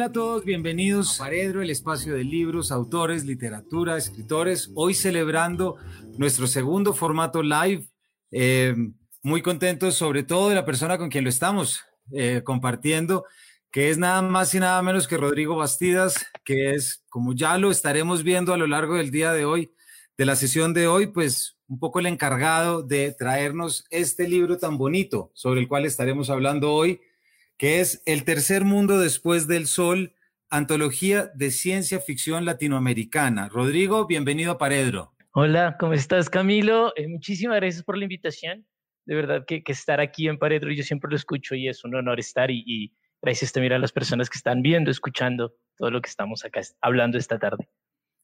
Hola a todos, bienvenidos a Paredro, el espacio de libros, autores, literatura, escritores. Hoy celebrando nuestro segundo formato live. Eh, muy contentos sobre todo de la persona con quien lo estamos eh, compartiendo, que es nada más y nada menos que Rodrigo Bastidas, que es, como ya lo estaremos viendo a lo largo del día de hoy, de la sesión de hoy, pues un poco el encargado de traernos este libro tan bonito sobre el cual estaremos hablando hoy que es El tercer mundo después del sol, antología de ciencia ficción latinoamericana. Rodrigo, bienvenido a Paredro. Hola, ¿cómo estás, Camilo? Eh, muchísimas gracias por la invitación. De verdad que, estar aquí en Paredro, yo siempre lo escucho y es un honor estar y, y gracias también a las personas que están viendo, escuchando todo lo que estamos acá hablando esta tarde.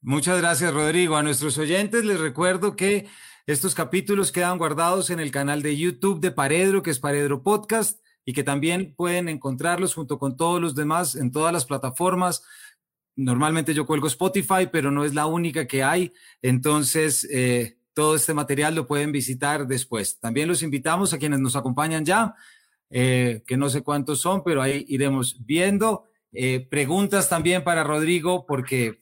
Muchas gracias, Rodrigo. A nuestros oyentes les recuerdo que estos capítulos quedan guardados en el canal de YouTube de Paredro, que es Paredro Podcast y que también pueden encontrarlos junto con todos los demás en todas las plataformas. Normalmente yo cuelgo Spotify, pero no es la única que hay. Entonces, eh, todo este material lo pueden visitar después. También los invitamos a quienes nos acompañan ya, eh, que no sé cuántos son, pero ahí iremos viendo. Eh, preguntas también para Rodrigo, porque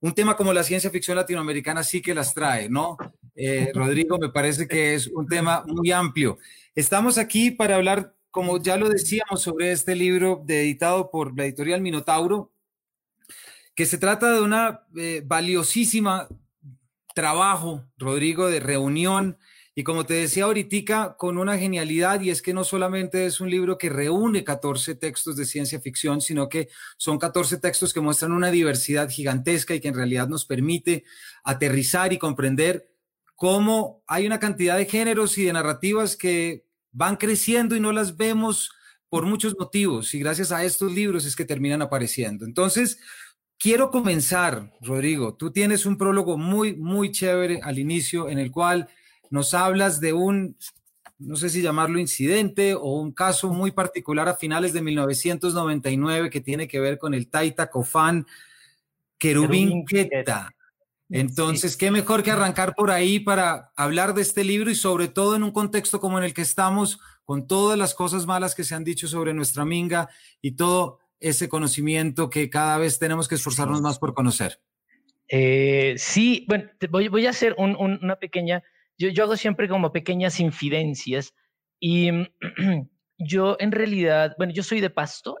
un tema como la ciencia ficción latinoamericana sí que las trae, ¿no? Rodrigo, me parece que es un tema muy amplio. Estamos aquí para hablar como ya lo decíamos sobre este libro editado por la editorial Minotauro, que se trata de una eh, valiosísima trabajo, Rodrigo, de reunión. Y como te decía ahorita, con una genialidad, y es que no solamente es un libro que reúne 14 textos de ciencia ficción, sino que son 14 textos que muestran una diversidad gigantesca y que en realidad nos permite aterrizar y comprender cómo hay una cantidad de géneros y de narrativas que van creciendo y no las vemos por muchos motivos y gracias a estos libros es que terminan apareciendo. Entonces, quiero comenzar, Rodrigo. Tú tienes un prólogo muy, muy chévere al inicio en el cual nos hablas de un, no sé si llamarlo incidente o un caso muy particular a finales de 1999 que tiene que ver con el Taita Cofán Querubín Queta. Entonces, qué mejor que arrancar por ahí para hablar de este libro y sobre todo en un contexto como en el que estamos, con todas las cosas malas que se han dicho sobre nuestra minga y todo ese conocimiento que cada vez tenemos que esforzarnos más por conocer. Eh, sí, bueno, voy, a hacer una pequeña, yo, yo hago siempre como pequeñas infidencias y yo en realidad, bueno, yo soy de Pasto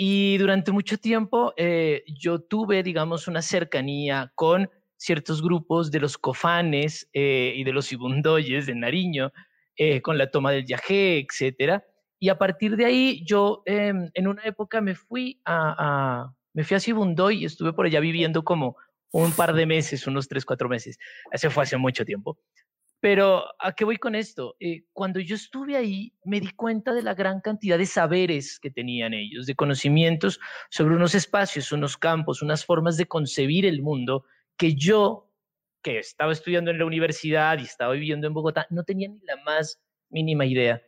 y durante mucho tiempo eh, yo tuve, digamos, una cercanía con ciertos grupos de los cofanes eh, y de los ibundoyes de Nariño, eh, con la toma del yajé, etc. Y a partir de ahí yo em, en una época me fui a, me fui a Sibundoy y estuve por allá viviendo como un par de meses, unos tres, cuatro meses. Eso fue hace mucho tiempo. Pero ¿a qué voy con esto? Eh, cuando yo estuve ahí, me di cuenta de la gran cantidad de saberes que tenían ellos, de conocimientos sobre unos espacios, unos campos, unas formas de concebir el mundo que yo, que estaba estudiando en la universidad y estaba viviendo en Bogotá, no tenía ni la más mínima idea.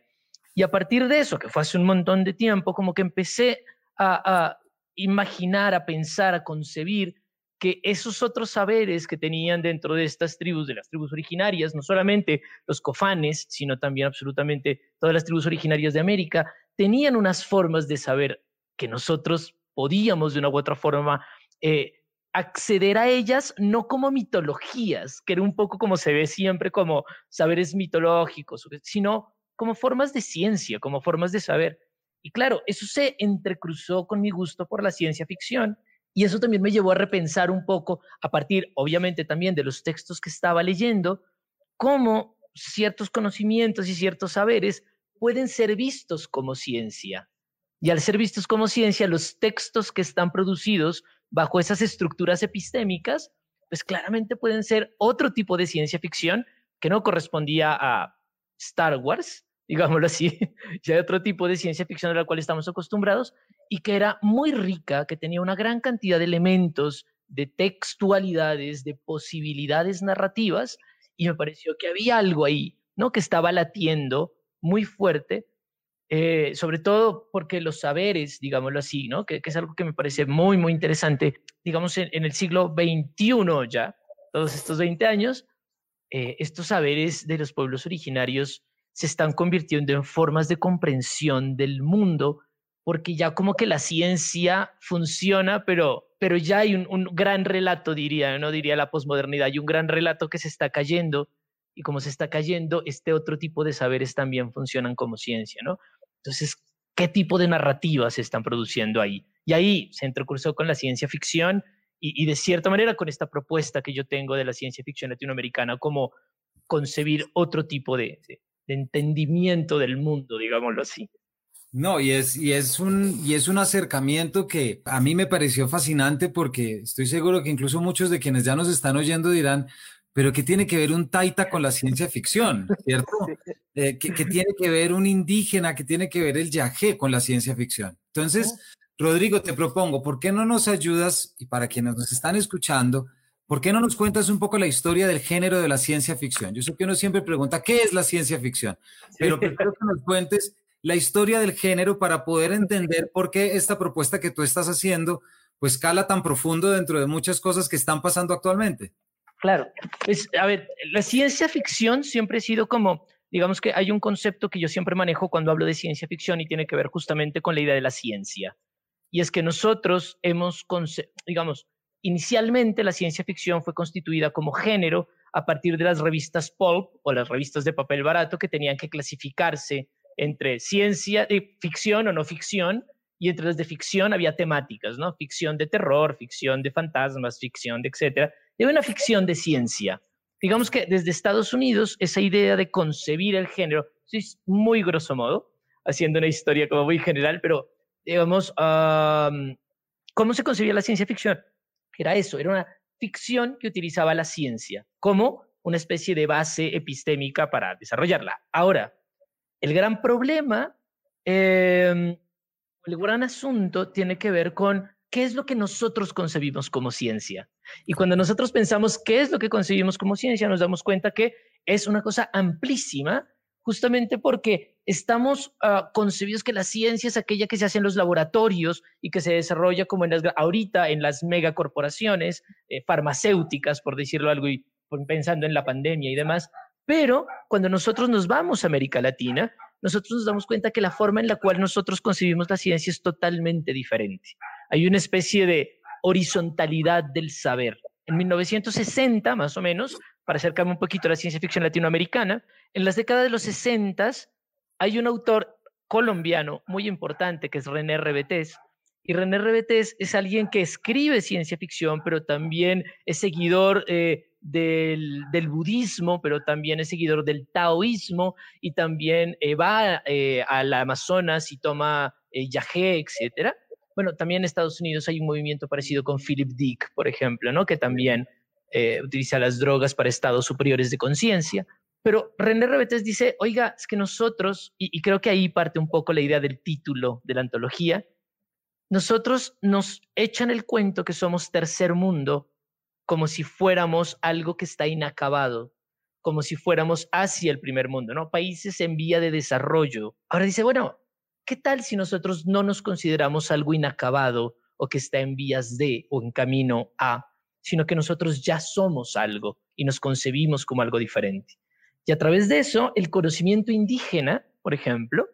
Y a partir de eso, que fue hace un montón de tiempo, como que empecé a, a imaginar, a pensar, a concebir que esos otros saberes que tenían dentro de estas tribus, de las tribus originarias, no solamente los cofanes, sino también absolutamente todas las tribus originarias de América, tenían unas formas de saber que nosotros podíamos de una u otra forma eh, acceder a ellas, no como mitologías, que era un poco como se ve siempre como saberes mitológicos, sino como formas de ciencia, como formas de saber. Y claro, eso se entrecruzó con mi gusto por la ciencia ficción y eso también me llevó a repensar un poco, a partir, obviamente, también de los textos que estaba leyendo, cómo ciertos conocimientos y ciertos saberes pueden ser vistos como ciencia. Y al ser vistos como ciencia, los textos que están producidos bajo esas estructuras epistémicas, pues claramente pueden ser otro tipo de ciencia ficción que no correspondía a Star Wars, digámoslo así, ya hay otro tipo de ciencia ficción a la cual estamos acostumbrados y que era muy rica, que tenía una gran cantidad de elementos, de textualidades, de posibilidades narrativas, y me pareció que había algo ahí, ¿no? Que estaba latiendo muy fuerte, eh, sobre todo porque los saberes, digámoslo así, ¿no? Que, es algo que me parece muy, muy interesante, digamos, en, el siglo XXI ya, todos estos 20 años, eh, estos saberes de los pueblos originarios se están convirtiendo en formas de comprensión del mundo porque ya como que la ciencia funciona, pero, pero ya hay un, un gran relato, diría, no diría la posmodernidad, hay un gran relato que se está cayendo y como se está cayendo, este otro tipo de saberes también funcionan como ciencia, ¿no? Entonces, ¿qué tipo de narrativas se están produciendo ahí? Y ahí se entrecursó con la ciencia ficción y, de cierta manera con esta propuesta que yo tengo de la ciencia ficción latinoamericana, como concebir otro tipo de, entendimiento del mundo, digámoslo así. No, y es, y, es un, y es un acercamiento que a mí me pareció fascinante porque estoy seguro que incluso muchos de quienes ya nos están oyendo dirán, pero ¿qué tiene que ver un taita con la ciencia ficción? ¿Cierto? Eh, ¿qué, tiene que ver un indígena? ¿Qué tiene que ver el yajé con la ciencia ficción? Entonces, Rodrigo, te propongo, ¿por qué no nos ayudas, y para quienes nos están escuchando, ¿por qué no nos cuentas un poco la historia del género de la ciencia ficción? Yo sé que uno siempre pregunta, ¿qué es la ciencia ficción? Pero prefiero que nos cuentes la historia del género para poder entender por qué esta propuesta que tú estás haciendo, pues cala tan profundo dentro de muchas cosas que están pasando actualmente. Claro, pues, a ver, la ciencia ficción siempre ha sido como, digamos que hay un concepto que yo siempre manejo cuando hablo de ciencia ficción y tiene que ver justamente con la idea de la ciencia. Y es que nosotros hemos, digamos, inicialmente la ciencia ficción fue constituida como género a partir de las revistas pulp o las revistas de papel barato que tenían que clasificarse entre ciencia, de ficción o no ficción, y entre las de ficción había temáticas, ¿no? Ficción de terror, ficción de fantasmas, ficción de etcétera de una ficción de ciencia. Digamos que desde Estados Unidos esa idea de concebir el género, es muy grosso modo, haciendo una historia como muy general, pero digamos, ¿cómo se concebía la ciencia ficción? Era eso, era una ficción que utilizaba la ciencia como una especie de base epistémica para desarrollarla. Ahora, el gran problema, em, el gran asunto tiene que ver con qué es lo que nosotros concebimos como ciencia. Y cuando nosotros pensamos qué es lo que concebimos como ciencia, nos damos cuenta que es una cosa amplísima, justamente porque estamos uh, concebidos que la ciencia es aquella que se hace en los laboratorios y que se desarrolla como en las, ahorita en las megacorporaciones eh, farmacéuticas, por decirlo algo, y pensando en la pandemia y demás. Pero cuando nosotros nos vamos a América Latina, nosotros nos damos cuenta que la forma en la cual nosotros concebimos la ciencia es totalmente diferente. Hay una especie de horizontalidad del saber. En 1960, más o menos, para acercarme un poquito a la ciencia ficción latinoamericana, en las décadas de los 60 hay un autor colombiano muy importante que es René Rebetés. Y René Rebetés es alguien que escribe ciencia ficción, pero también es seguidor eh, del, budismo, pero también es seguidor del taoísmo y también eh, va eh, al Amazonas y toma yagé, etcétera. Bueno, también en Estados Unidos hay un movimiento parecido con Philip Dick, por ejemplo, ¿no? que también utiliza las drogas para estados superiores de conciencia. Pero René Rebetes dice, oiga, es que nosotros, y, creo que ahí parte un poco la idea del título de la antología, nosotros nos echan el cuento que somos tercer mundo como si fuéramos algo que está inacabado, como si fuéramos hacia el primer mundo, ¿no? Países en vía de desarrollo. Ahora dice, bueno, ¿qué tal si nosotros no nos consideramos algo inacabado o que está en vías de o en camino a, sino que nosotros ya somos algo y nos concebimos como algo diferente? Y a través de eso, el conocimiento indígena, por ejemplo,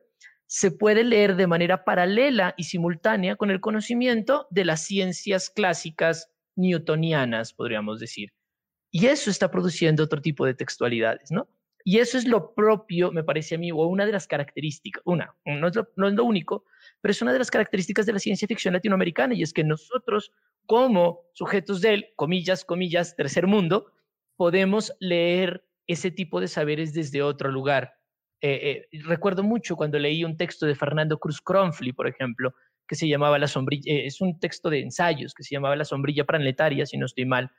se puede leer de manera paralela y simultánea con el conocimiento de las ciencias clásicas newtonianas, podríamos decir. Y eso está produciendo otro tipo de textualidades, ¿no? Y eso es lo propio, me parece a mí, o una de las características, una, no es, lo, lo único, pero es una de las características de la ciencia ficción latinoamericana, y es que nosotros, como sujetos del, comillas, comillas, tercer mundo, podemos leer ese tipo de saberes desde otro lugar. Eh, eh, recuerdo mucho cuando leí un texto de Fernando Cruz Cronfli, por ejemplo, que se llamaba La sombrilla, eh, es un texto de ensayos que se llamaba La sombrilla planetaria, si no estoy mal,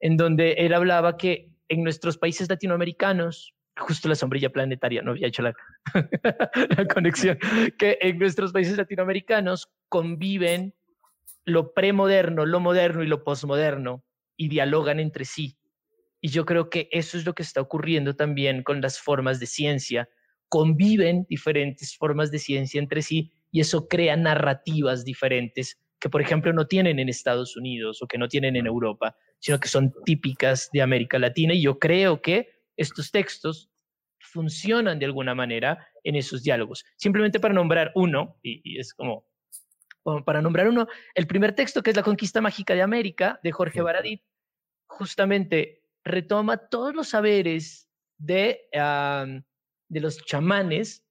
en donde él hablaba que en nuestros países latinoamericanos, justo la sombrilla planetaria, no había hecho la, la conexión, que en nuestros países latinoamericanos conviven lo premoderno, lo moderno y lo posmoderno y dialogan entre sí. Y yo creo que eso es lo que está ocurriendo también con las formas de ciencia. Conviven diferentes formas de ciencia entre sí y eso crea narrativas diferentes que, por ejemplo, no tienen en Estados Unidos o que no tienen en Europa, sino que son típicas de América Latina. Y yo creo que estos textos funcionan de alguna manera en esos diálogos. Simplemente para nombrar uno, y, es como para nombrar uno, el primer texto que es La conquista mágica de América, de Jorge Baradit, justamente retoma todos los saberes de, de los chamanes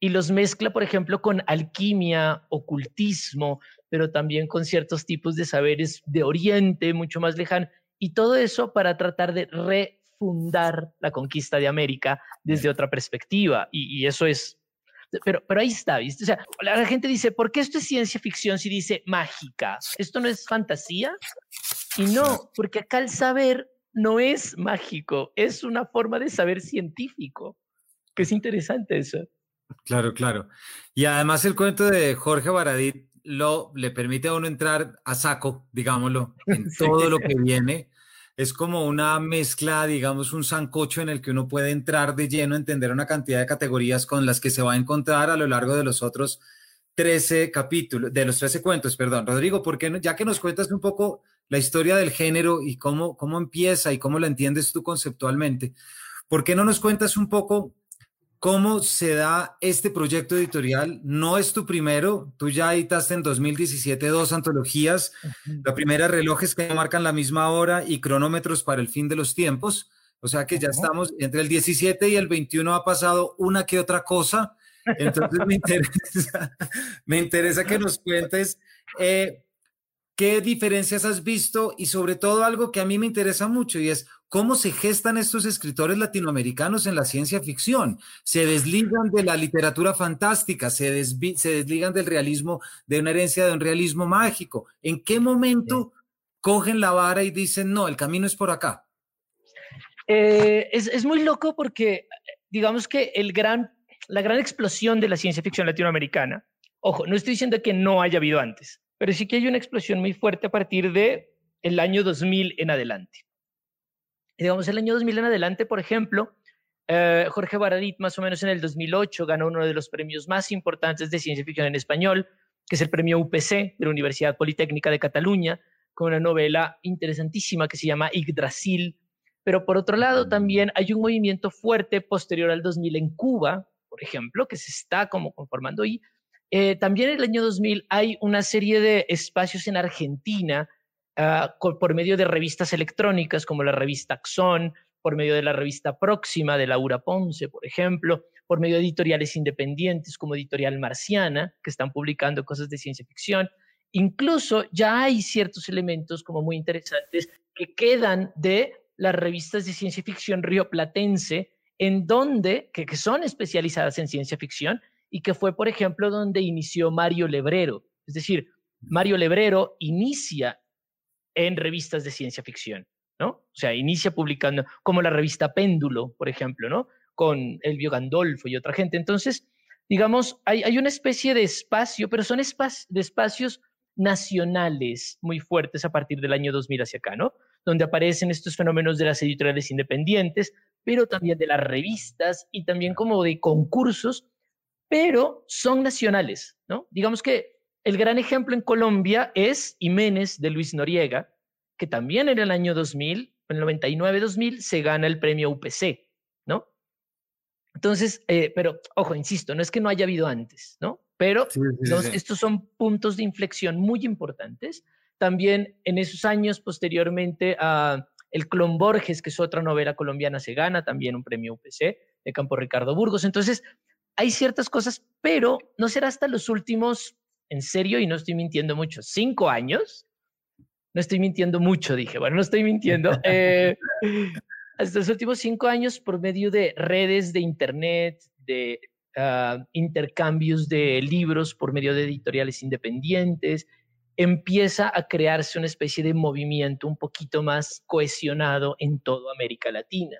y los mezcla, por ejemplo, con alquimia, ocultismo, pero también con ciertos tipos de saberes de Oriente, mucho más lejano, y todo eso para tratar de refundar la conquista de América desde otra perspectiva, y, eso es... Pero, pero ahí está, ¿viste? O sea, la gente dice, ¿por qué esto es ciencia ficción si dice mágica? ¿Esto no es fantasía? Y no, porque acá el saber no es mágico, es una forma de saber científico, que es interesante eso. Claro, claro. Y además el cuento de Jorge Baradit lo, le permite a uno entrar a saco, digámoslo, en todo lo que viene. Es como una mezcla, digamos, un sancocho en el que uno puede entrar de lleno, entender una cantidad de categorías con las que se va a encontrar a lo largo de los otros 13 capítulos, de los 13 cuentos, perdón. Rodrigo, ¿por qué no, ya que nos cuentas un poco la historia del género y cómo, cómo empieza y cómo la entiendes tú conceptualmente, ¿por qué no nos cuentas un poco ¿Cómo se da este proyecto editorial? No es tu primero, tú ya editaste en 2017 dos antologías. La primera, relojes que marcan la misma hora y cronómetros para el fin de los tiempos. O sea que ya estamos entre el 17 y el 21 ha pasado una que otra cosa. Entonces me interesa, me interesa que nos cuentes eh, qué diferencias has visto y sobre todo algo que a mí me interesa mucho y es cómo se gestan estos escritores latinoamericanos en la ciencia ficción. Se desligan de la literatura fantástica, se, desligan del realismo, de una herencia de un realismo mágico. ¿En qué momento cogen la vara y dicen, no, el camino es por acá? Eh, es, muy loco porque, digamos que el gran, la gran explosión de la ciencia ficción latinoamericana, ojo, no estoy diciendo que no haya habido antes, pero sí que hay una explosión muy fuerte a partir de el año 2000 en adelante digamos, el año 2000 en adelante, por ejemplo, eh, Jorge Baradit, más o menos en el 2008, ganó uno de los premios más importantes de ciencia ficción en español, que es el premio UPC de la Universidad Politécnica de Cataluña, con una novela interesantísima que se llama Yggdrasil. Pero por otro lado, también hay un movimiento fuerte posterior al 2000 en Cuba, por ejemplo, que se está como conformando ahí. Eh, también en el año 2000 hay una serie de espacios en Argentina Ah, por medio de revistas electrónicas como la revista Axon, por medio de la revista Próxima de Laura Ponce, por ejemplo, por medio de editoriales independientes como Editorial Marciana, que están publicando cosas de ciencia ficción. Incluso ya hay ciertos elementos como muy interesantes que quedan de las revistas de ciencia ficción rioplatense, en donde, que, que son especializadas en ciencia ficción, y que fue, por ejemplo, donde inició Mario Lebrero. Es decir, Mario Lebrero inicia en revistas de ciencia ficción, ¿no? O sea, inicia publicando, como la revista Péndulo, por ejemplo, ¿no? Con Elvio Gandolfo y otra gente. Entonces, digamos, hay, hay una especie de espacio, pero son de espacios nacionales muy fuertes a partir del año 2000 hacia acá, ¿no? Donde aparecen estos fenómenos de las editoriales independientes, pero también de las revistas y también como de concursos, pero son nacionales, ¿no? Digamos que el gran ejemplo en Colombia es Jiménez de Luis Noriega, que también en el año 2000, en el 99-2000, se gana el premio UPC, ¿no? Entonces, eh, pero ojo, insisto, no es que no haya habido antes, ¿no? Pero estos son puntos de inflexión muy importantes. También en esos años posteriormente a El Clon Borges, que es otra novela colombiana, se gana también un premio UPC de Campo Ricardo Burgos. Entonces, hay ciertas cosas, pero no será hasta los últimos en serio y no estoy mintiendo mucho, cinco años. No estoy mintiendo mucho, dije. Bueno, no estoy mintiendo. Eh, hasta los últimos cinco años, por medio de redes de Internet, de ah, intercambios de libros por medio de editoriales independientes, empieza a crearse una especie de movimiento un poquito más cohesionado en toda América Latina.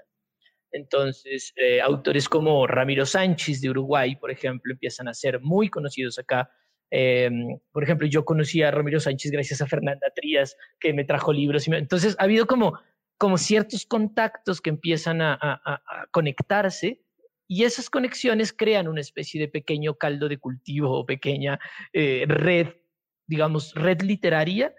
Entonces, eh, autores como Ramiro Sánchez de Uruguay, por ejemplo, empiezan a ser muy conocidos acá Em, por ejemplo, yo conocí a Ramiro Sánchez gracias a Fernanda Trías, que me trajo libros. Y entonces, ha habido como, como ciertos contactos que empiezan a, conectarse y esas conexiones crean una especie de pequeño caldo de cultivo o pequeña eh, red, digamos, red literaria,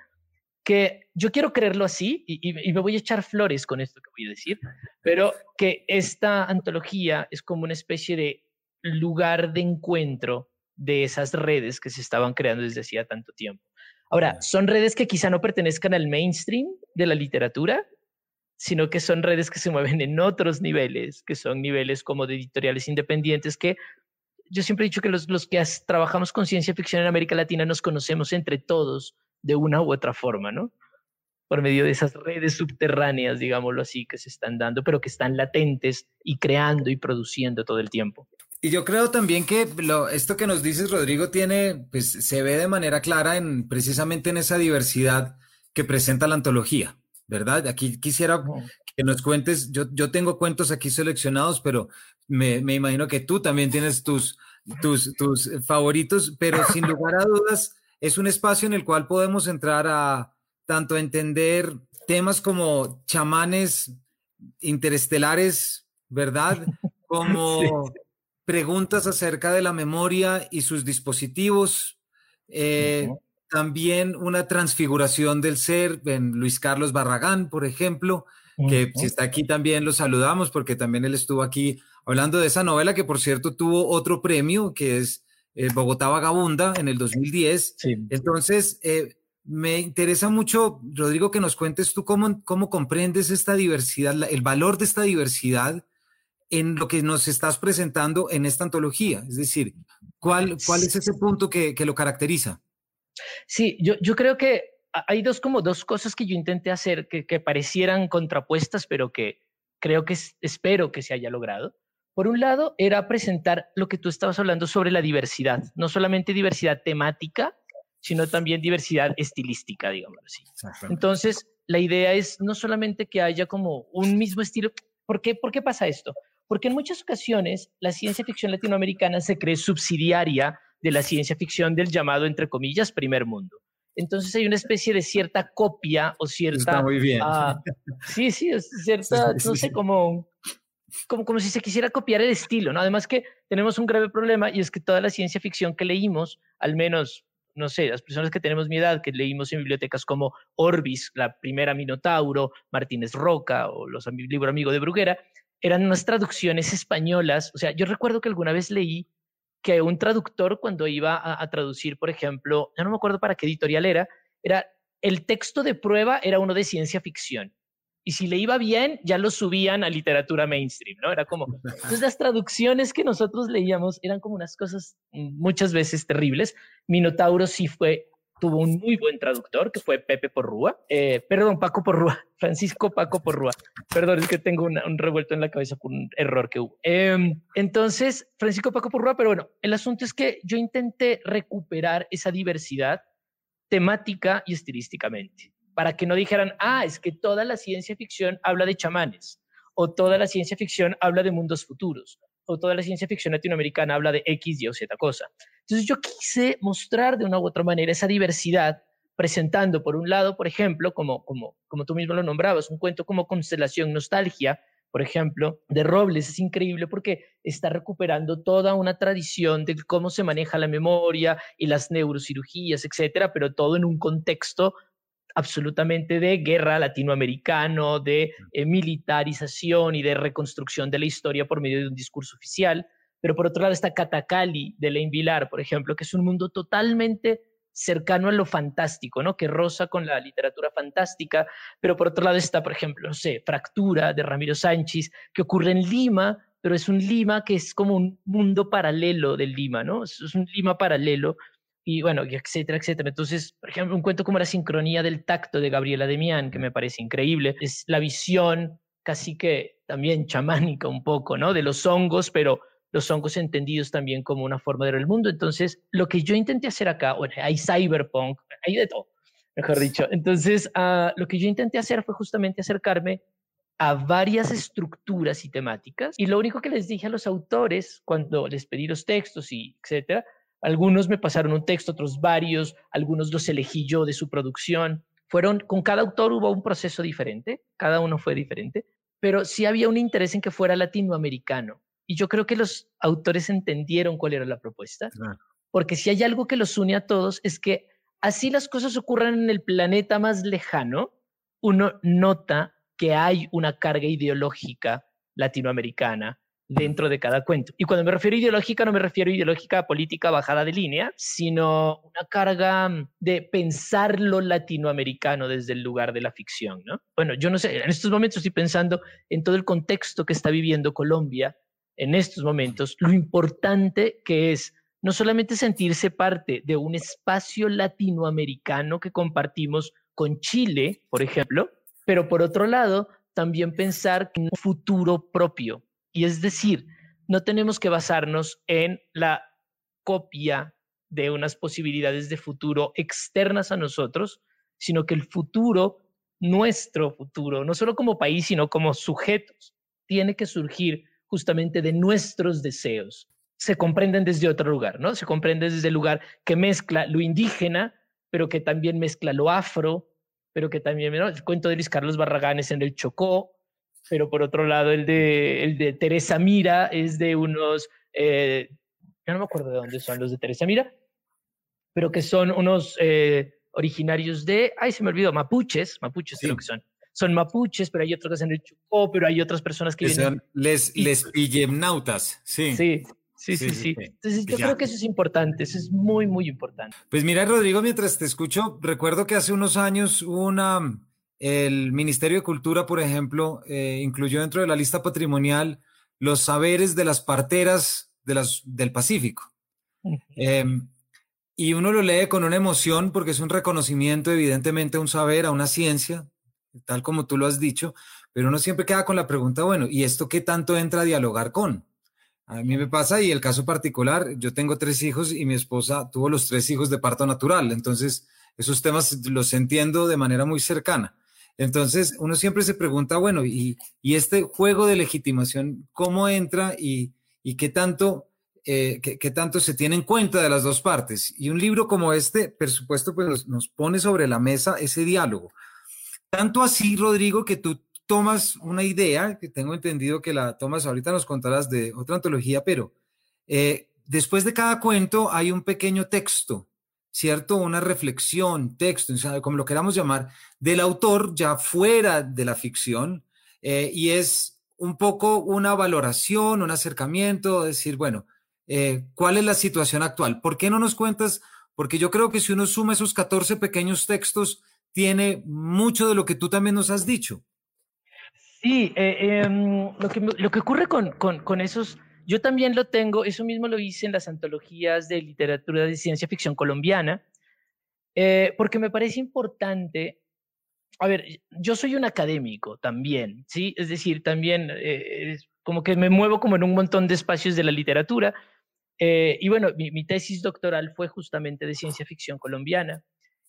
que yo quiero creerlo así y, y, me voy a echar flores con esto que voy a decir, pero que esta antología es como una especie de lugar de encuentro de esas redes que se estaban creando desde hacía tanto tiempo. Ahora, son redes que quizá no pertenezcan al mainstream de la literatura, sino que son redes que se mueven en otros niveles, que son niveles como de editoriales independientes, que yo siempre he dicho que los, los que trabajamos con ciencia ficción en América Latina nos conocemos entre todos de una u otra forma, ¿no? Por medio de esas redes subterráneas, digámoslo así, que se están dando, pero que están latentes y creando y produciendo todo el tiempo. Y yo creo también que lo, esto que nos dices, Rodrigo, tiene, pues se ve de manera clara en precisamente en esa diversidad que presenta la antología, ¿verdad? Aquí quisiera que nos cuentes, yo, yo tengo cuentos aquí seleccionados, pero me, me imagino que tú también tienes tus, tus, tus favoritos, pero sin lugar a dudas es un espacio en el cual podemos entrar a tanto entender temas como chamanes interestelares, ¿verdad? Como preguntas acerca de la memoria y sus dispositivos. Eh, también una transfiguración del ser en Luis Carlos Barragán, por ejemplo, que si está aquí también lo saludamos porque también él estuvo aquí hablando de esa novela que por cierto tuvo otro premio que es eh, Bogotá Vagabunda en el 2010. Entonces, eh, me interesa mucho, Rodrigo, que nos cuentes tú cómo, cómo comprendes esta diversidad, el valor de esta diversidad en lo que nos estás presentando en esta antología? Es decir, ¿cuál, cuál es ese punto que, que lo caracteriza? Sí, yo, yo creo que hay dos, como dos cosas que yo intenté hacer que, que parecieran contrapuestas, pero que creo que espero que se haya logrado. Por un lado, era presentar lo que tú estabas hablando sobre la diversidad, no solamente diversidad temática, sino también diversidad estilística, digamos así. Entonces, la idea es no solamente que haya como un mismo estilo. ¿Por qué, ¿Por qué pasa esto? Porque en muchas ocasiones la ciencia ficción latinoamericana se cree subsidiaria de la ciencia ficción del llamado, entre comillas, primer mundo. Entonces hay una especie de cierta copia o cierta... Está muy bien. Ah, sí, sí, es cierta, no sé, como, como, como si se quisiera copiar el estilo, ¿no? Además que tenemos un grave problema y es que toda la ciencia ficción que leímos, al menos, no sé, las personas que tenemos mi edad, que leímos en bibliotecas como Orbis, la primera Minotauro, Martínez Roca o los libros Amigo de Bruguera, eran unas traducciones españolas. O sea, yo recuerdo que alguna vez leí que un traductor cuando iba a, traducir, por ejemplo, ya no me acuerdo para qué editorial era, era el texto de prueba era uno de ciencia ficción. Y si le iba bien, ya lo subían a literatura mainstream, ¿no? Era como, entonces las traducciones que nosotros leíamos eran como unas cosas muchas veces terribles. Minotauro sí fue tuvo un muy buen traductor que fue Pepe Porrúa, eh, perdón, Paco Porrúa, Francisco Paco Porrúa. Perdón, es que tengo un revuelto en la cabeza por un error que hubo. Em, entonces, Francisco Paco Porrúa, pero bueno, el asunto es que yo intenté recuperar esa diversidad temática y estilísticamente, para que no dijeran, ah, es que toda la ciencia ficción habla de chamanes, o toda la ciencia ficción habla de mundos futuros, o toda la ciencia ficción latinoamericana habla de X, Y o Z cosa. Entonces yo quise mostrar de una u otra manera esa diversidad, presentando por un lado, por ejemplo, como, como, como tú mismo lo nombrabas, un cuento como Constelación Nostalgia, por ejemplo, de Robles, es increíble porque está recuperando toda una tradición de cómo se maneja la memoria y las neurocirugías, etcétera, pero todo en un contexto absolutamente de guerra latinoamericano, de eh, militarización y de reconstrucción de la historia por medio de un discurso oficial. Pero por otro lado está Catacali de Lane Vilar, por ejemplo, que es un mundo totalmente cercano a lo fantástico, ¿no? Que roza con la literatura fantástica, pero por otro lado está, por ejemplo, no sé, Fractura de Ramiro Sánchez, que ocurre en Lima, pero es un Lima que es como un mundo paralelo del Lima, ¿no? Es un Lima paralelo y bueno, etcétera, etcétera. Entonces, por ejemplo, un cuento como La sincronía del tacto de Gabriela Demián, que me parece increíble, es la visión casi que también chamánica un poco, ¿no? De los hongos, pero los hongos entendidos también como una forma de ver el mundo. Entonces, lo que yo intenté hacer acá, bueno, hay cyberpunk, hay de todo, mejor dicho. Entonces, uh, lo que yo intenté hacer fue justamente acercarme a varias estructuras y temáticas. Y lo único que les dije a los autores cuando les pedí los textos y etcétera, algunos me pasaron un texto, otros varios, algunos los elegí yo de su producción. Fueron, con cada autor hubo un proceso diferente, cada uno fue diferente, pero sí había un interés en que fuera latinoamericano. Y yo creo que los autores entendieron cuál era la propuesta, porque si hay algo que los une a todos es que así las cosas ocurran en el planeta más lejano, uno nota que hay una carga ideológica latinoamericana dentro de cada cuento. Y cuando me refiero ideológica, no me refiero a ideológica política bajada de línea, sino una carga de pensar lo latinoamericano desde el lugar de la ficción, ¿no? Bueno, yo no sé, en estos momentos estoy pensando en todo el contexto que está viviendo Colombia en estos momentos, lo importante que es no solamente sentirse parte de un espacio latinoamericano que compartimos con Chile, por ejemplo, pero por otro lado, también pensar en un futuro propio. Y es decir, no tenemos que basarnos en la copia de unas posibilidades de futuro externas a nosotros, sino que el futuro, nuestro futuro, no solo como país, sino como sujetos, tiene que surgir justamente de nuestros deseos. Se comprenden desde otro lugar, ¿no? Se comprende desde el lugar que mezcla lo indígena, pero que también mezcla lo afro, pero que también, ¿no? el cuento de Luis Carlos Barraganes en el Chocó, pero por otro lado el de, el de Teresa Mira es de unos, eh, yo no me acuerdo de dónde son los de Teresa Mira, pero que son unos eh, originarios de, ay, se me olvidó, mapuches, mapuches creo que son. Son mapuches, pero hay otros que hacen el Chocó, pero hay otras personas que, vienen... Son les, les pillemnautas, sí. Sí, Sí, sí, sí. Entonces yo creo que eso es importante, eso es muy, muy importante. Pues mira, Rodrigo, mientras te escucho, recuerdo que hace unos años una, el Ministerio de Cultura, por ejemplo, eh, incluyó dentro de la lista patrimonial los saberes de las parteras de las, del Pacífico. Em, y uno lo lee con una emoción porque es un reconocimiento, evidentemente, a un saber, a una ciencia, tal como tú lo has dicho, pero uno siempre queda con la pregunta, bueno, ¿y esto qué tanto entra a dialogar con? A mí me pasa y el caso particular, yo tengo tres hijos y mi esposa tuvo los tres hijos de parto natural, entonces esos temas los entiendo de manera muy cercana. Entonces uno siempre se pregunta, bueno, ¿y, este juego de legitimación cómo entra y, qué, tanto, eh, qué, tanto se tiene en cuenta de las dos partes? Y un libro como este, por supuesto, pues nos pone sobre la mesa ese diálogo. Tanto así, Rodrigo, que tú tomas una idea, que tengo entendido que la tomas, ahorita nos contarás de otra antología, pero eh, después de cada cuento hay un pequeño texto, ¿cierto? Una reflexión, texto, como lo queramos llamar, del autor ya fuera de la ficción, eh, y es un poco una valoración, un acercamiento, decir, bueno, eh, ¿cuál es la situación actual? ¿Por qué no nos cuentas? Porque yo creo que si uno suma esos 14 pequeños textos, tiene mucho de lo que tú también nos has dicho. Sí, eh, em, lo, que, lo que ocurre con, con, con, esos, yo también lo tengo, eso mismo lo hice en las antologías de literatura de ciencia ficción colombiana, eh, porque me parece importante, a ver, yo soy un académico también, ¿sí? Es decir, también eh, como que me muevo como en un montón de espacios de la literatura, y bueno, mi tesis doctoral fue justamente de ciencia ficción colombiana,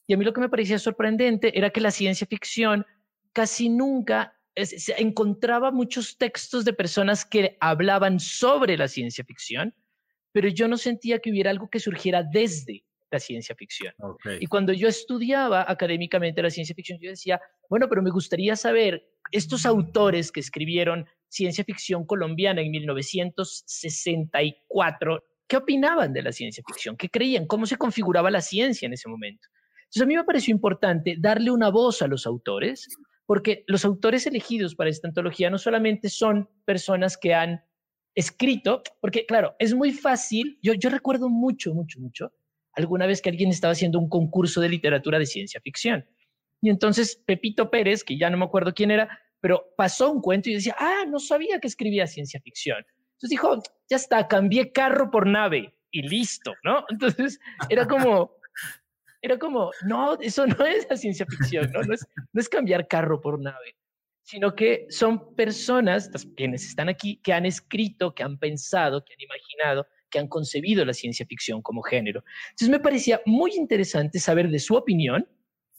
y a mí lo que me parecía sorprendente era que la ciencia ficción casi nunca se encontraba muchos textos de personas que hablaban sobre la ciencia ficción, pero yo no sentía que hubiera algo que surgiera desde la ciencia ficción. Y cuando yo estudiaba académicamente la ciencia ficción, yo decía, bueno, pero me gustaría saber, estos autores que escribieron ciencia ficción colombiana en 1964, ¿qué opinaban de la ciencia ficción? ¿Qué creían? ¿Cómo se configuraba la ciencia en ese momento? Entonces a mí me pareció importante darle una voz a los autores porque los autores elegidos para esta antología no solamente son personas que han escrito, porque claro, es muy fácil, yo, recuerdo mucho, mucho, mucho, alguna vez que alguien estaba haciendo un concurso de literatura de ciencia ficción. Y entonces Pepito Pérez, que ya no me acuerdo quién era, pero pasó un cuento y decía, ah, no sabía que escribía ciencia ficción. Entonces dijo, ya está, cambié carro por nave y listo, ¿no? Entonces era como, era como, no, eso no es la ciencia ficción, ¿no? No es, no es cambiar carro por nave, sino que son personas, quienes están aquí, que han escrito, que han pensado, que han imaginado, que han concebido la ciencia ficción como género. Entonces me parecía muy interesante saber de su opinión,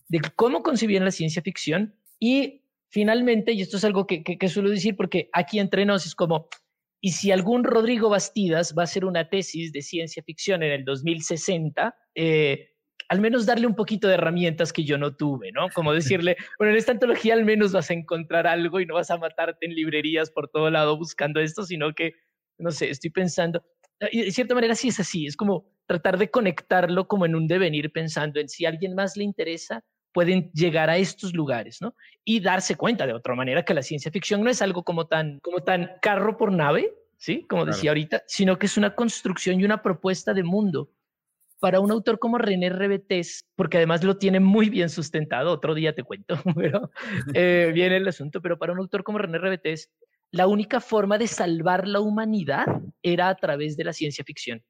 de cómo concebían la ciencia ficción y finalmente, y esto es algo que, que, suelo decir porque aquí entre nos es como, y si algún Rodrigo Bastidas va a hacer una tesis de ciencia ficción en el 2060, eh, al menos darle un poquito de herramientas que yo no tuve, ¿no? Como decirle, bueno, en esta antología al menos vas a encontrar algo y no vas a matarte en librerías por todo lado buscando esto, sino que, no sé, estoy pensando, y de cierta manera sí es así, es como tratar de conectarlo como en un devenir pensando en si a alguien más le interesa, pueden llegar a estos lugares, ¿no? Y darse cuenta de otra manera que la ciencia ficción no es algo como tan, como tan carro por nave, ¿sí? Como decía ahorita, sino que es una construcción y una propuesta de mundo. Para un autor como René Rebetés, porque además lo tiene muy bien sustentado, otro día te cuento, pero eh, viene el asunto, pero para un autor como René Rebetés, la única forma de salvar la humanidad era a través de la ciencia ficción.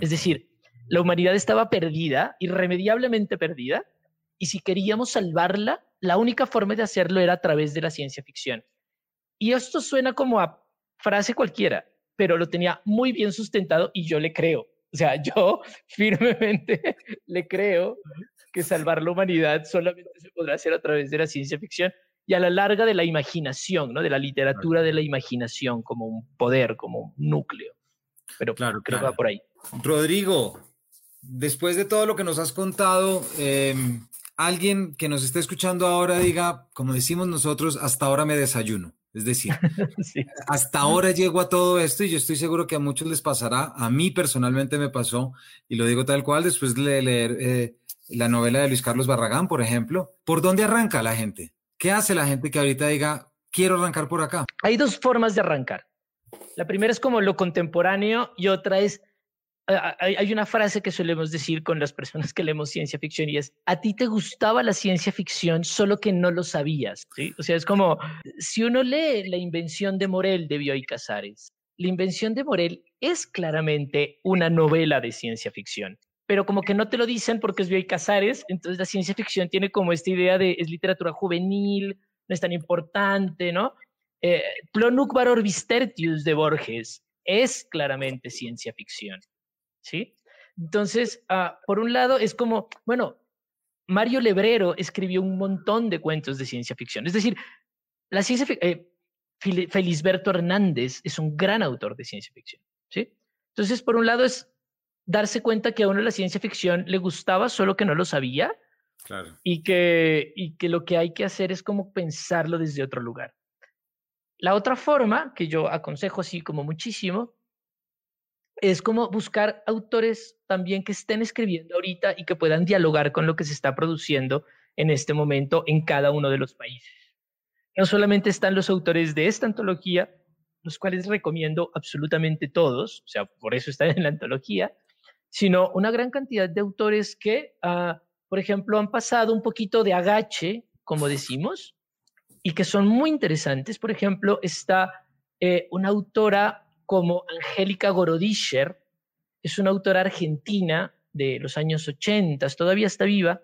Es decir, la humanidad estaba perdida, irremediablemente perdida, y si queríamos salvarla, la única forma de hacerlo era a través de la ciencia ficción. Y esto suena como a frase cualquiera, pero lo tenía muy bien sustentado y yo le creo. O sea, yo firmemente le creo que salvar la humanidad solamente se podrá hacer a través de la ciencia ficción y a la larga de la imaginación, ¿no? De la literatura de la imaginación como un poder, como un núcleo. Pero claro, creo que va por ahí. Rodrigo, después de todo lo que nos has contado, em, alguien que nos esté escuchando ahora diga, como decimos nosotros, hasta ahora me desayuno. Es decir, hasta ahora llego a todo esto y yo estoy seguro que a muchos les pasará. A mí personalmente me pasó, y lo digo tal cual, después de leer eh, la novela de Luis Carlos Barragán, por ejemplo. ¿Por dónde arranca la gente? ¿Qué hace la gente que ahorita diga, quiero arrancar por acá? Hay dos formas de arrancar. La primera es como lo contemporáneo y otra es, hay una frase que solemos decir con las personas que leemos ciencia ficción y es, a ti te gustaba la ciencia ficción solo que no lo sabías. ¿sí? O sea, es como, si uno lee La invención de Morel de Bioy Casares, la invención de Morel es claramente una novela de ciencia ficción pero como que no te lo dicen porque es Bioy Casares, entonces la ciencia ficción tiene como esta idea de es literatura juvenil, no es tan importante, ¿no? Eh, de Borges es claramente ciencia ficción, ¿sí? Entonces, ah, por un lado, es como, bueno, Mario Lebrero escribió un montón de cuentos de ciencia ficción, es decir, la ciencia eh, Felisberto Hernández es un gran autor de ciencia ficción, ¿sí? Entonces, por un lado es darse cuenta que a uno la ciencia ficción le gustaba, solo que no lo sabía. Y, que, y que lo que hay que hacer es como pensarlo desde otro lugar. La otra forma, que yo aconsejo así como muchísimo, es como buscar autores también que estén escribiendo ahorita y que puedan dialogar con lo que se está produciendo en este momento en cada uno de los países. No solamente están los autores de esta antología, los cuales recomiendo absolutamente todos, o sea, por eso están en la antología, sino una gran cantidad de autores que, ah, por ejemplo, han pasado un poquito de agache, como decimos, y que son muy interesantes. Por ejemplo, está eh, una autora como Angélica Gorodischer, es una autora argentina de los años 80, todavía está viva,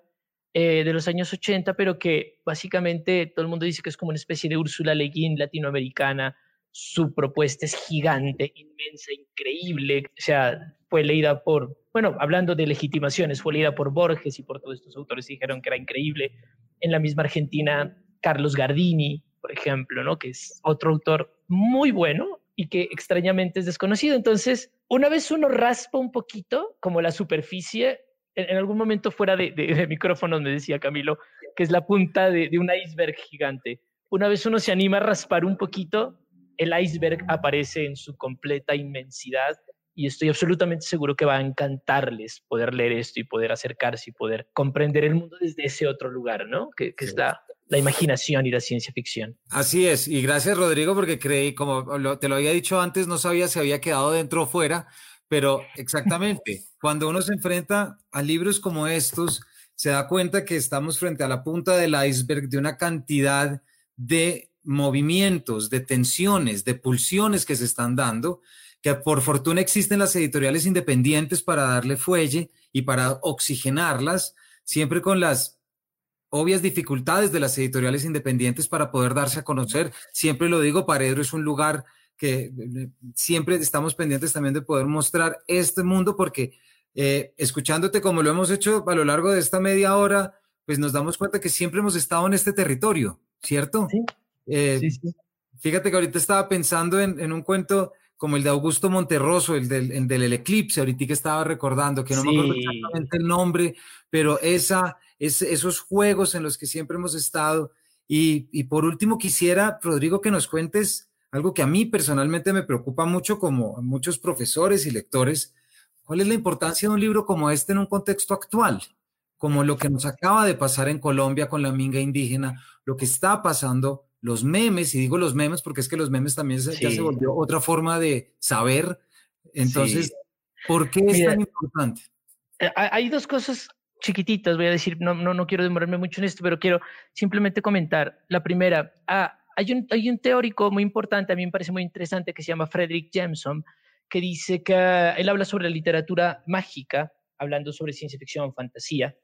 eh, de los años 80, pero que básicamente todo el mundo dice que es como una especie de Úrsula Le Guin latinoamericana. Su propuesta es gigante, inmensa, increíble. O sea, fue leída por, bueno, hablando de legitimaciones, fue leída por Borges y por todos estos autores dijeron que era increíble. En la misma Argentina, Carlos Gardini, por ejemplo, ¿no? que es otro autor muy bueno y que extrañamente es desconocido. Entonces, una vez uno raspa un poquito, como la superficie, en, algún momento fuera de, de, micrófonos me decía Camilo, que es la punta de, de un iceberg gigante. Una vez uno se anima a raspar un poquito, el iceberg aparece en su completa inmensidad y estoy absolutamente seguro que va a encantarles poder leer esto y poder acercarse y poder comprender el mundo desde ese otro lugar, ¿no? Que, que es la, imaginación y la ciencia ficción. Así es, y gracias Rodrigo porque creí, como te lo había dicho antes, no sabía si había quedado dentro o fuera, pero exactamente, cuando uno se enfrenta a libros como estos, se da cuenta que estamos frente a la punta del iceberg de una cantidad de movimientos, de tensiones, de pulsiones que se están dando que por fortuna existen las editoriales independientes para darle fuelle y para oxigenarlas, siempre con las obvias dificultades de las editoriales independientes para poder darse a conocer. Siempre lo digo, Paredro es un lugar que eh, siempre estamos pendientes también de poder mostrar este mundo porque eh, escuchándote como lo hemos hecho a lo largo de esta media hora, pues nos damos cuenta que siempre hemos estado en este territorio, ¿cierto? Sí. Eh, fíjate que ahorita estaba pensando en, en un cuento como el de Augusto Monterroso, el del, del Eclipse, ahorita que estaba recordando, que no me acuerdo exactamente el nombre, pero esa, es, esos juegos en los que siempre hemos estado. Y, y, por último, quisiera, Rodrigo, que nos cuentes algo que a mí personalmente me preocupa mucho, como a muchos profesores y lectores, ¿cuál es la importancia de un libro como este en un contexto actual? Como lo que nos acaba de pasar en Colombia con la minga indígena, lo que está pasando los memes, y digo los memes porque es que los memes también ya se volvió otra forma de saber. Entonces, ¿por qué es tan importante? Eh, hay dos cosas chiquititas, voy a decir, no, no, no quiero demorarme mucho en esto, pero quiero simplemente comentar. La primera, ah, hay, un, hay un teórico muy importante, a mí me parece muy interesante, que se llama Frederick Jameson, que dice que él habla sobre la literatura mágica, hablando sobre ciencia ficción, fantasía,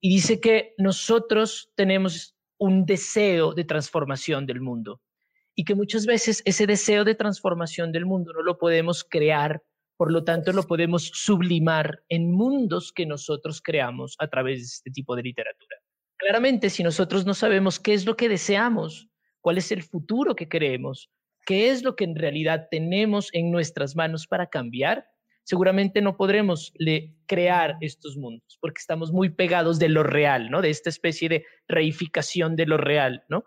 y dice que nosotros tenemos un deseo de transformación del mundo y que muchas veces ese deseo de transformación del mundo no lo podemos crear, por lo tanto lo podemos sublimar en mundos que nosotros creamos a través de este tipo de literatura. Claramente, si nosotros no sabemos qué es lo que deseamos, cuál es el futuro que queremos, qué es lo que en realidad tenemos en nuestras manos para cambiar, seguramente no podremos crear estos mundos, porque estamos muy pegados de lo real, ¿no? De esta especie de reificación de lo real, ¿no?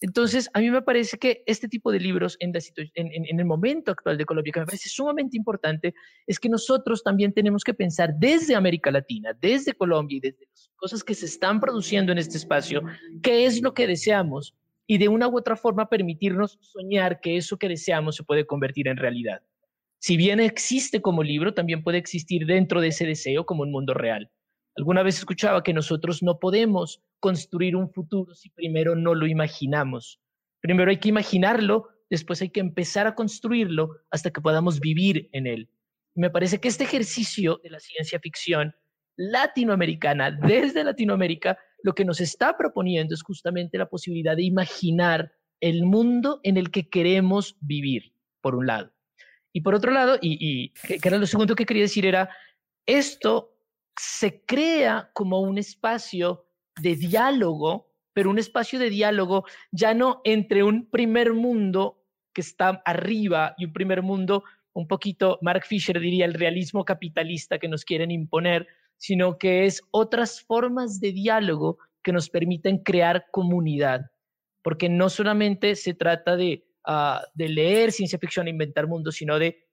Entonces, a mí me parece que este tipo de libros en, el momento actual de Colombia, que me parece sumamente importante, es que nosotros también tenemos que pensar desde América Latina, desde Colombia y desde las cosas que se están produciendo en este espacio, qué es lo que deseamos y de una u otra forma permitirnos soñar que eso que deseamos se puede convertir en realidad. Si bien existe como libro, también puede existir dentro de ese deseo como un mundo real. Alguna vez escuchaba que nosotros no podemos construir un futuro si primero no lo imaginamos. Primero hay que imaginarlo, después hay que empezar a construirlo hasta que podamos vivir en él. me parece que este ejercicio de la ciencia ficción latinoamericana, desde Latinoamérica, lo que nos está proponiendo es justamente la posibilidad de imaginar el mundo en el que queremos vivir, por un lado. Y por otro lado, y, que era lo segundo que quería decir, era, esto se crea como un espacio de diálogo, pero un espacio de diálogo ya no entre un primer mundo que está arriba y un primer mundo un poquito, Mark Fisher diría, el realismo capitalista que nos quieren imponer, sino que es otras formas de diálogo que nos permiten crear comunidad, porque no solamente se trata de de leer ciencia ficción e inventar mundos, sino de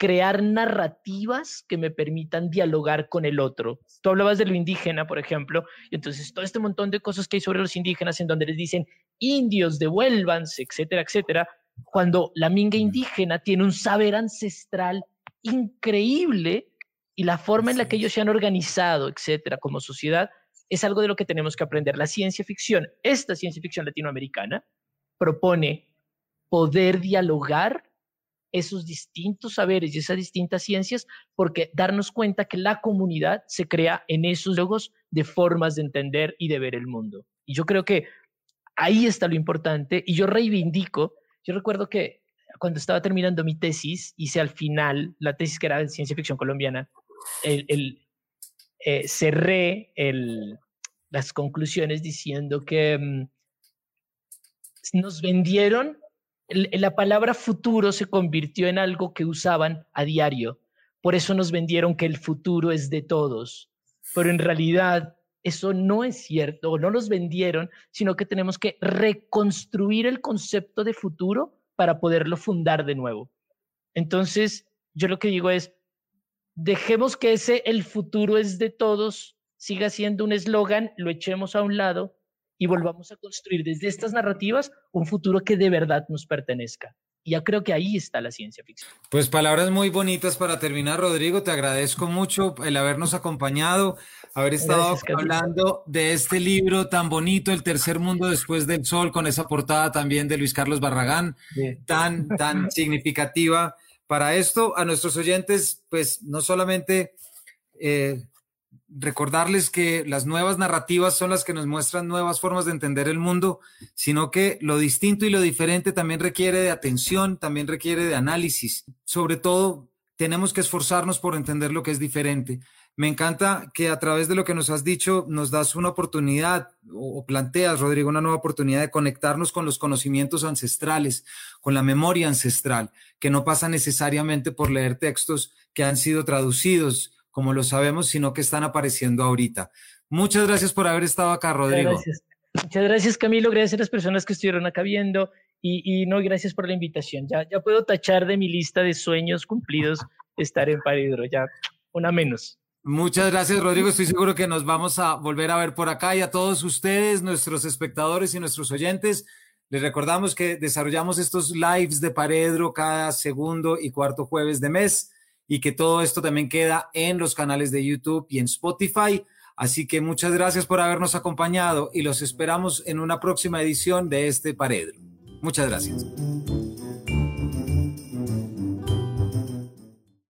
crear narrativas que me permitan dialogar con el otro. Tú hablabas de lo indígena, por ejemplo, y entonces todo este montón de cosas que hay sobre los indígenas en donde les dicen indios, devuélvanse, etcétera, etcétera, cuando la minga indígena tiene un saber ancestral increíble y la forma en la que ellos se han organizado, etcétera, como sociedad, es algo de lo que tenemos que aprender. La ciencia ficción, esta ciencia ficción latinoamericana, propone poder dialogar esos distintos saberes y esas distintas ciencias, porque darnos cuenta que la comunidad se crea en esos logos de formas de entender y de ver el mundo. Y yo creo que ahí está lo importante y yo reivindico, yo recuerdo que cuando estaba terminando mi tesis, hice al final, la tesis que era de ciencia ficción colombiana, el, eh, cerré las conclusiones diciendo que mm, nos vendieron la palabra futuro se convirtió en algo que usaban a diario. Por eso nos vendieron que el futuro es de todos. Pero en realidad eso no es cierto, no nos vendieron, sino que tenemos que reconstruir el concepto de futuro para poderlo fundar de nuevo. Entonces, yo lo que digo es, dejemos que ese el futuro es de todos siga siendo un eslogan, lo echemos a un lado y volvamos a construir desde estas narrativas un futuro que de verdad nos pertenezca. Y ya creo que ahí está la ciencia ficción. Pues palabras muy bonitas para terminar, Rodrigo. Te agradezco mucho el habernos acompañado, haber estado hablando de este libro tan bonito, El tercer mundo después del sol, con esa portada también de Luis Carlos Barragán, tan, tan significativa. Para esto, a nuestros oyentes, pues no solamente eh, recordarles que las nuevas narrativas son las que nos muestran nuevas formas de entender el mundo, sino que lo distinto y lo diferente también requiere de atención, también requiere de análisis. Sobre todo, tenemos que esforzarnos por entender lo que es diferente. Me encanta que a través de lo que nos has dicho nos das una oportunidad o planteas, Rodrigo, una nueva oportunidad de conectarnos con los conocimientos ancestrales, con la memoria ancestral, que no pasa necesariamente por leer textos que han sido traducidos como lo sabemos, sino que están apareciendo ahorita. Muchas gracias por haber estado acá, Rodrigo. Muchas gracias, Camilo. Gracias a las personas que estuvieron acá viendo. Y, no, gracias por la invitación. Ya, ya puedo tachar de mi lista de sueños cumplidos estar en Paridro. Ya, una menos. Muchas gracias, Rodrigo. Estoy seguro que nos vamos a volver a ver por acá y a todos ustedes, nuestros espectadores y nuestros oyentes. Les recordamos que desarrollamos estos lives de Paredro cada segundo y cuarto jueves de mes y que todo esto también queda en los canales de YouTube y en Spotify. Así que muchas gracias por habernos acompañado y los esperamos en una próxima edición de este Paredro. Muchas gracias.